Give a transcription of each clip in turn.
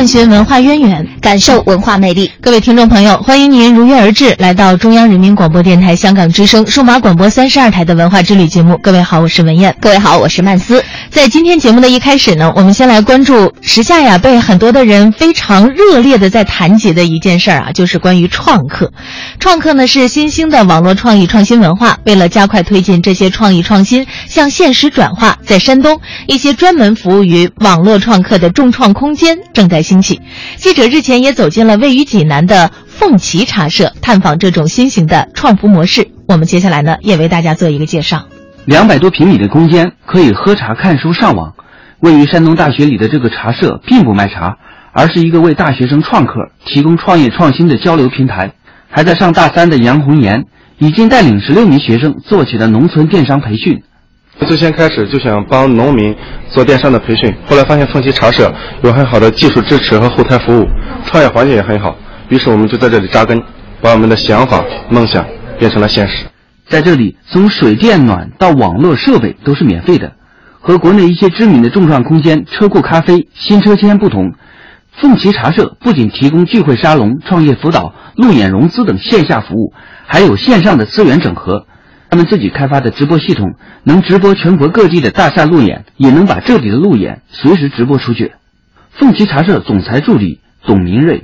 探寻文化渊源，感受文化魅力。各位听众朋友，欢迎您如约而至，来到中央人民广播电台香港之声数码广播三十二台的文化之旅节目。各位好，我是文燕。各位好，我是曼斯。在今天节目的一开始呢，我们先来关注时下呀被很多的人非常热烈的在谈及的一件事儿啊，就是关于创客。创客呢是新兴的网络创意创新文化，为了加快推进这些创意创新向现实转化，在山东一些专门服务于网络创客的众创空间正在兴起。记者日前也走进了位于济南的凤岐茶社，探访这种新型的创服模式。我们接下来呢也为大家做一个介绍。两百多平米的空间可以喝茶、看书、上网。位于山东大学里的这个茶社并不卖茶，而是一个为大学生创客提供创业创新的交流平台。还在上大三的杨红岩已经带领十六名学生做起了农村电商培训。最先开始就想帮农民做电商的培训，后来发现凤岐茶社有很好的技术支持和后台服务，创业环境也很好，于是我们就在这里扎根，把我们的想法、梦想变成了现实。在这里，从水电暖到网络设备都是免费的。和国内一些知名的众创空间车库咖啡、新车签不同，凤岐茶社不仅提供聚会沙龙、创业辅导、路演融资等线下服务，还有线上的资源整合。他们自己开发的直播系统能直播全国各地的大厦路演，也能把这里的路演随时直播出去。凤岐茶社总裁助理董明瑞。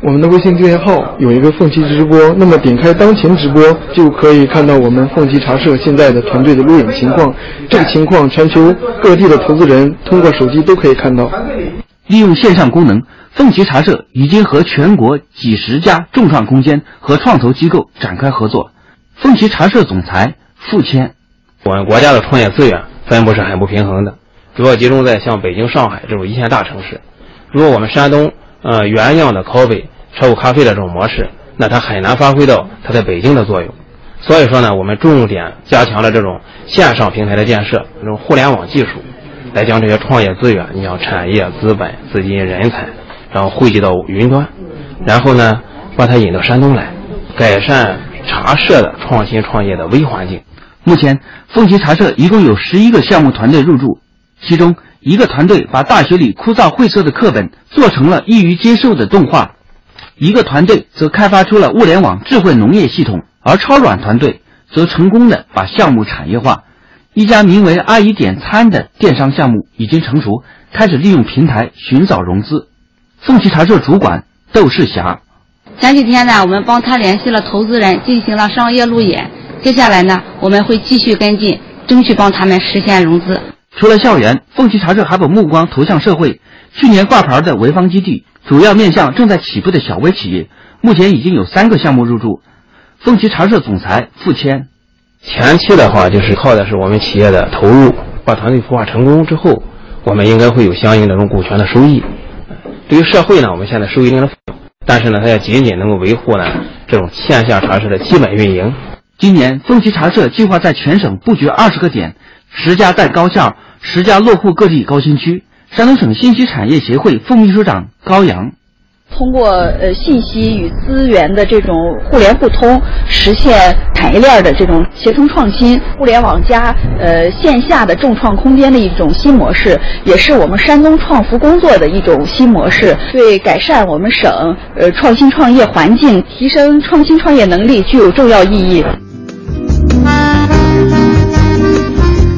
我们的微信订阅号有一个凤岐直播，那么点开当前直播就可以看到我们凤岐茶社现在的团队的路演情况。这个情况，全球各地的投资人通过手机都可以看到。利用线上功能，凤岐茶社已经和全国几十家众创空间和创投机构展开合作。凤岐茶社总裁付谦：我们国家的创业资源分布是很不平衡的，主要集中在像北京、上海这种一线大城市。如果我们山东呃原样的 coffee 车库咖啡的这种模式，那它很难发挥到它在北京的作用。所以说呢，我们重点加强了这种线上平台的建设，这种互联网技术，来将这些创业资源，你像产业、资本、资金、人才，然后汇集到云端，然后呢，把它引到山东来，改善茶社的创新创业的微环境。目前，凤岐茶社一共有十一个项目团队入驻，其中一个团队把大学里枯燥晦涩的课本做成了易于接受的动画。一个团队则开发出了物联网智慧农业系统，而超软团队则成功的把项目产业化。一家名为“阿姨点餐”的电商项目已经成熟，开始利用平台寻找融资。凤岐茶社主管窦世霞：前几天呢，我们帮他联系了投资人，进行了商业路演。接下来呢，我们会继续跟进，争取帮他们实现融资。除了校园，凤岐茶社还把目光投向社会。去年挂牌的潍坊基地。主要面向正在起步的小微企业，目前已经有三个项目入驻。凤岐茶社总裁付谦：前期的话就是靠的是我们企业的投入，把团队孵化成功之后，我们应该会有相应的这种股权的收益。对于社会呢，我们现在收一定的费用，但是呢，它要仅仅能够维护呢这种线下茶社的基本运营。今年凤岐茶社计划在全省布局二十个点，十家在高校，十家落户各地高新区。山东省信息产业协会副秘书长高阳：通过呃信息与资源的这种互联互通，实现产业链的这种协同创新，互联网加呃线下的众创空间的一种新模式，也是我们山东创服工作的一种新模式，对改善我们省呃创新创业环境、提升创新创业能力具有重要意义。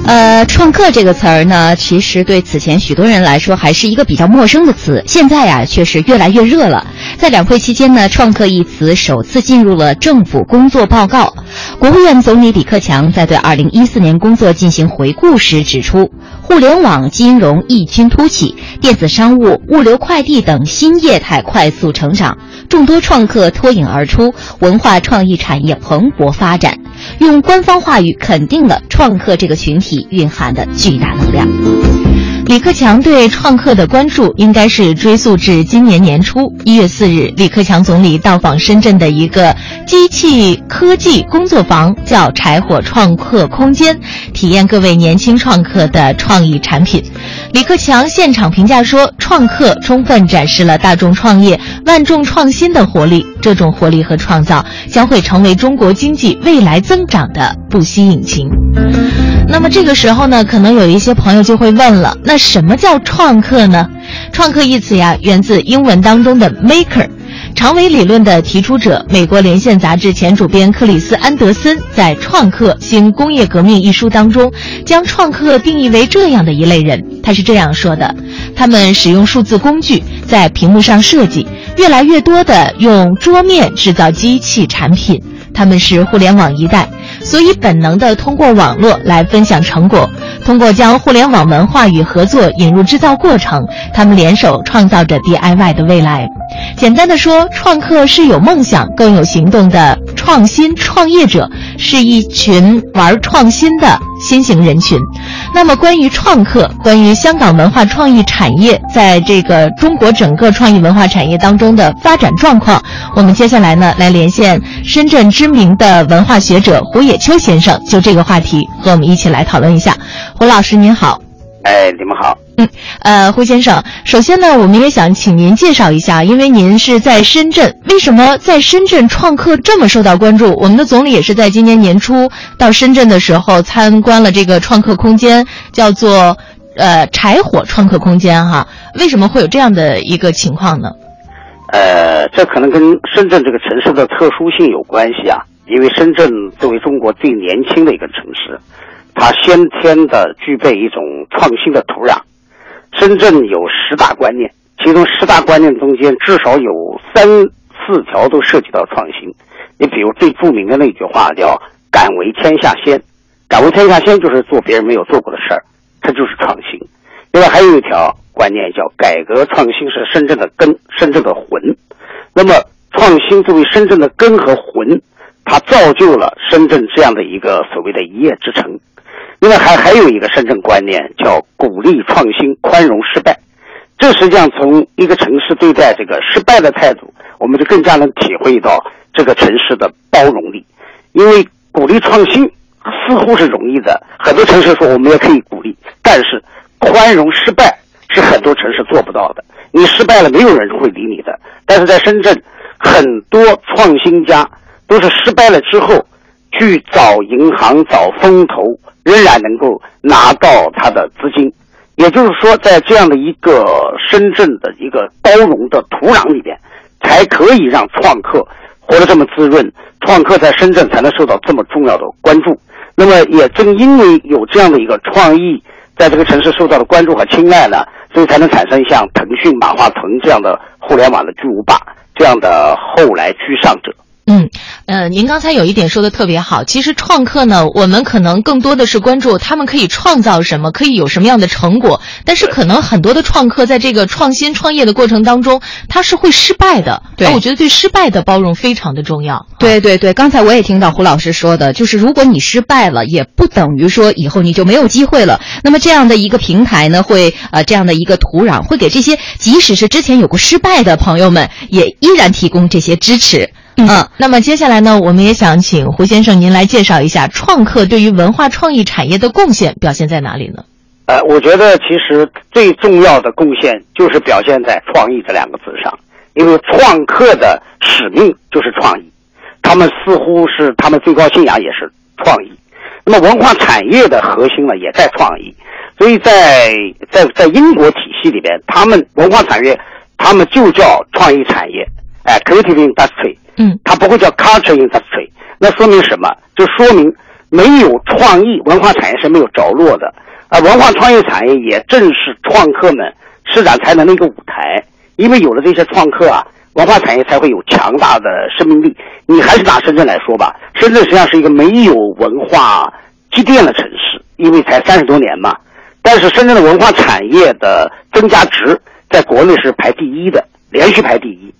呃，创客这个词儿呢，其实对此前许多人来说还是一个比较陌生的词，现在呀却是越来越热了。在两会期间呢，“创客”一词首次进入了政府工作报告。国务院总理李克强在对2014年工作进行回顾时指出，互联网金融异军突起，电子商务、物流快递等新业态快速成长，众多创客脱颖而出，文化创意产业蓬勃发展。用官方话语肯定了创客这个群体蕴含的巨大能量。李克强对创客的关注应该是追溯至今年年初一月四日，李克强总理到访深圳的一个机器科技工作坊，叫“柴火创客空间”，体验各位年轻创客的创意产品。李克强现场评价说：“创客充分展示了大众创业、万众创新的活力，这种活力和创造将会成为中国经济未来增长的不息引擎。”那么这个时候呢，可能有一些朋友就会问了：那什么叫创客呢？创客一词呀，源自英文当中的 maker。长尾理论的提出者，美国连线杂志前主编克里斯·安德森在《创客：新工业革命》一书当中，将创客定义为这样的一类人。他是这样说的：他们使用数字工具在屏幕上设计，越来越多的用桌面制造机器产品。他们是互联网一代。所以，本能的通过网络来分享成果，通过将互联网文化与合作引入制造过程，他们联手创造着 DIY 的未来。简单的说，创客是有梦想、更有行动的创新创业者，是一群玩创新的新型人群。那么，关于创客，关于香港文化创意产业在这个中国整个创意文化产业当中的发展状况，我们接下来呢来连线深圳知名的文化学者胡野秋先生，就这个话题和我们一起来讨论一下。胡老师您好。哎，你们好。嗯，呃，胡先生，首先呢，我们也想请您介绍一下，因为您是在深圳，为什么在深圳创客这么受到关注？我们的总理也是在今年年初到深圳的时候参观了这个创客空间，叫做呃柴火创客空间哈。为什么会有这样的一个情况呢？呃，这可能跟深圳这个城市的特殊性有关系啊，因为深圳作为中国最年轻的一个城市。它先天的具备一种创新的土壤。深圳有十大观念，其中十大观念中间至少有三四条都涉及到创新。你比如最著名的那句话叫“敢为天下先”，“敢为天下先”就是做别人没有做过的事儿，这就是创新。另外还有一条观念叫“改革创新是深圳的根，深圳的魂”。那么创新作为深圳的根和魂，它造就了深圳这样的一个所谓的一叶之城。另外还还有一个深圳观念，叫鼓励创新、宽容失败。这实际上从一个城市对待这个失败的态度，我们就更加能体会到这个城市的包容力。因为鼓励创新似乎是容易的，很多城市说我们也可以鼓励，但是宽容失败是很多城市做不到的。你失败了，没有人会理你的。但是在深圳，很多创新家都是失败了之后去找银行、找风投。仍然能够拿到他的资金，也就是说，在这样的一个深圳的一个包容的土壤里边，才可以让创客活得这么滋润，创客在深圳才能受到这么重要的关注。那么，也正因为有这样的一个创意，在这个城市受到的关注和青睐呢，所以才能产生像腾讯、马化腾这样的互联网的巨无霸，这样的后来居上者。嗯，呃，您刚才有一点说的特别好。其实创客呢，我们可能更多的是关注他们可以创造什么，可以有什么样的成果。但是可能很多的创客在这个创新创业的过程当中，他是会失败的。对，我觉得对失败的包容非常的重要。对对对，刚才我也听到胡老师说的，就是如果你失败了，也不等于说以后你就没有机会了。那么这样的一个平台呢，会呃这样的一个土壤，会给这些即使是之前有过失败的朋友们，也依然提供这些支持。嗯，那么接下来呢，我们也想请胡先生您来介绍一下创客对于文化创意产业的贡献表现在哪里呢？呃，我觉得其实最重要的贡献就是表现在“创意”这两个字上，因为创客的使命就是创意，他们似乎是他们最高信仰也是创意。那么文化产业的核心呢，也在创意，所以在在在英国体系里边，他们文化产业他们就叫创意产业，哎，creative industry。嗯，它不会叫 culture industry，那说明什么？就说明没有创意文化产业是没有着落的。而文化创意产业也正是创客们施展才能的一个舞台。因为有了这些创客啊，文化产业才会有强大的生命力。你还是拿深圳来说吧，深圳实际上是一个没有文化积淀的城市，因为才三十多年嘛。但是深圳的文化产业的增加值在国内是排第一的，连续排第一。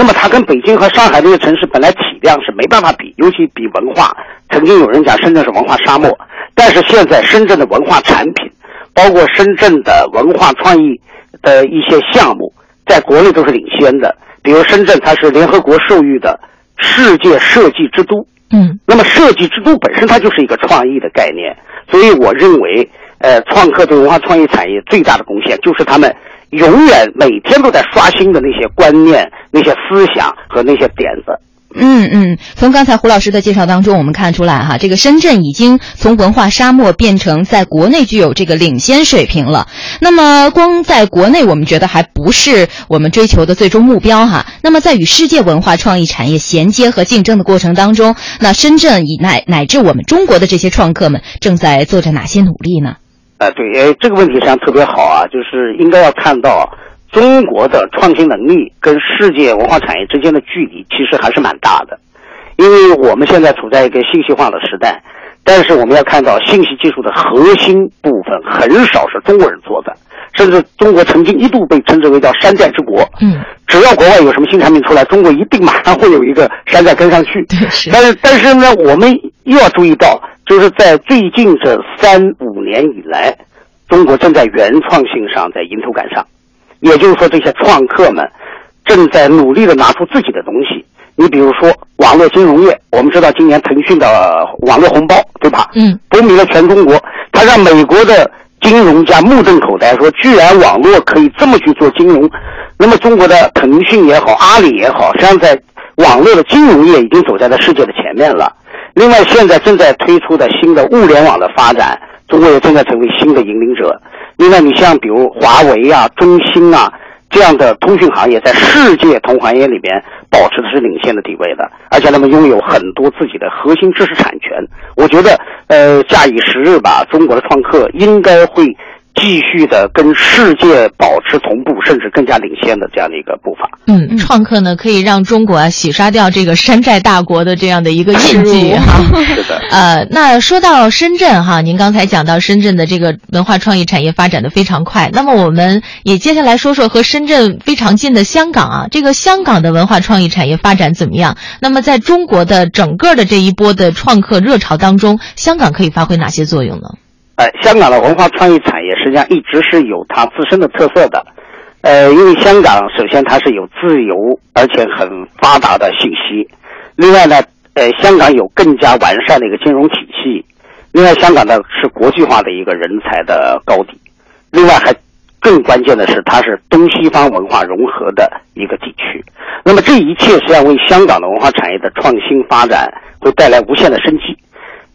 那么它跟北京和上海这些城市本来体量是没办法比，尤其比文化。曾经有人讲深圳是文化沙漠，但是现在深圳的文化产品包括深圳的文化创意的一些项目，在国内都是领先的。比如深圳，它是联合国授予的世界设计之都。嗯，那么设计之都本身它就是一个创意的概念，所以我认为，呃，创客对文化创意产业最大的贡献就是他们永远每天都在刷新的那些观念、那些思想和那些点子。嗯嗯，从刚才胡老师的介绍当中，我们看出来哈，这个深圳已经从文化沙漠变成在国内具有这个领先水平了。那么，光在国内，我们觉得还不是我们追求的最终目标哈。那么，在与世界文化创意产业衔接和竞争的过程当中，那深圳以乃乃至我们中国的这些创客们正在做着哪些努力呢？呃，对，哎，这个问题实际上特别好啊，就是应该要看到。中国的创新能力跟世界文化产业之间的距离其实还是蛮大的，因为我们现在处在一个信息化的时代，但是我们要看到信息技术的核心部分很少是中国人做的，甚至中国曾经一度被称之为叫山寨之国。嗯，只要国外有什么新产品出来，中国一定马上会有一个山寨跟上去。但是但是呢，我们又要注意到，就是在最近这三五年以来，中国正在原创性上在迎头赶上。也就是说，这些创客们正在努力的拿出自己的东西。你比如说，网络金融业，我们知道今年腾讯的网络红包，对吧？嗯，风靡了全中国。他让美国的金融家目瞪口呆，说居然网络可以这么去做金融。那么，中国的腾讯也好，阿里也好，实际上在网络的金融业已经走在了世界的前面了。另外，现在正在推出的新的物联网的发展，中国也正在成为新的引领者。另外，你像比如华为啊、中兴啊这样的通讯行业，在世界同行业里边保持的是领先的地位的，而且他们拥有很多自己的核心知识产权。我觉得，呃，假以时日吧，中国的创客应该会。继续的跟世界保持同步，甚至更加领先的这样的一个步伐。嗯，创客呢可以让中国啊洗刷掉这个山寨大国的这样的一个印记哈。是的。呃，那说到深圳哈，您刚才讲到深圳的这个文化创意产业发展的非常快，那么我们也接下来说说和深圳非常近的香港啊，这个香港的文化创意产业发展怎么样？那么在中国的整个的这一波的创客热潮当中，香港可以发挥哪些作用呢？呃，香港的文化创意产业实际上一直是有它自身的特色的，呃，因为香港首先它是有自由而且很发达的信息，另外呢，呃，香港有更加完善的一个金融体系，另外香港呢是国际化的一个人才的高地，另外还更关键的是它是东西方文化融合的一个地区，那么这一切实际上为香港的文化产业的创新发展会带来无限的生机。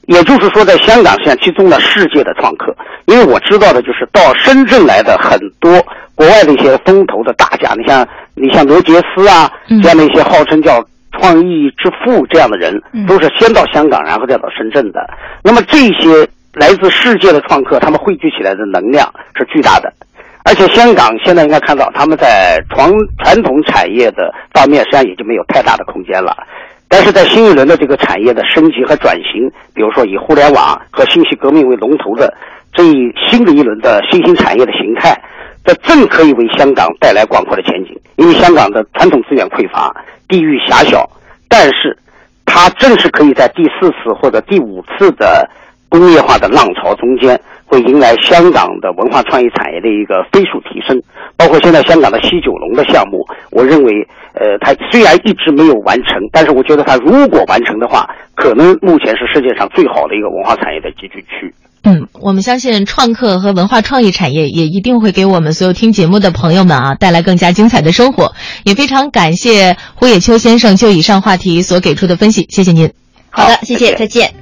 也就是说，在香港实际上集中了世界的创客，因为我知道的就是到深圳来的很多国外的一些风投的大家，你像你像罗杰斯啊这样的一些号称叫创意之父这样的人，都是先到香港，然后再到深圳的。那么这些来自世界的创客，他们汇聚起来的能量是巨大的，而且香港现在应该看到他们在传传统产业的方面，实际上也就没有太大的空间了。但是在新一轮的这个产业的升级和转型，比如说以互联网和信息革命为龙头的这一新的一轮的新兴产业的形态，这正可以为香港带来广阔的前景。因为香港的传统资源匮乏，地域狭小，但是它正是可以在第四次或者第五次的工业化的浪潮中间，会迎来香港的文化创意产业的一个飞速提升。包括现在香港的西九龙的项目，我认为。呃，它虽然一直没有完成，但是我觉得它如果完成的话，可能目前是世界上最好的一个文化产业的集聚区。嗯，我们相信创客和文化创意产业也一定会给我们所有听节目的朋友们啊带来更加精彩的生活。也非常感谢胡野秋先生就以上话题所给出的分析，谢谢您。好的，谢谢，再见。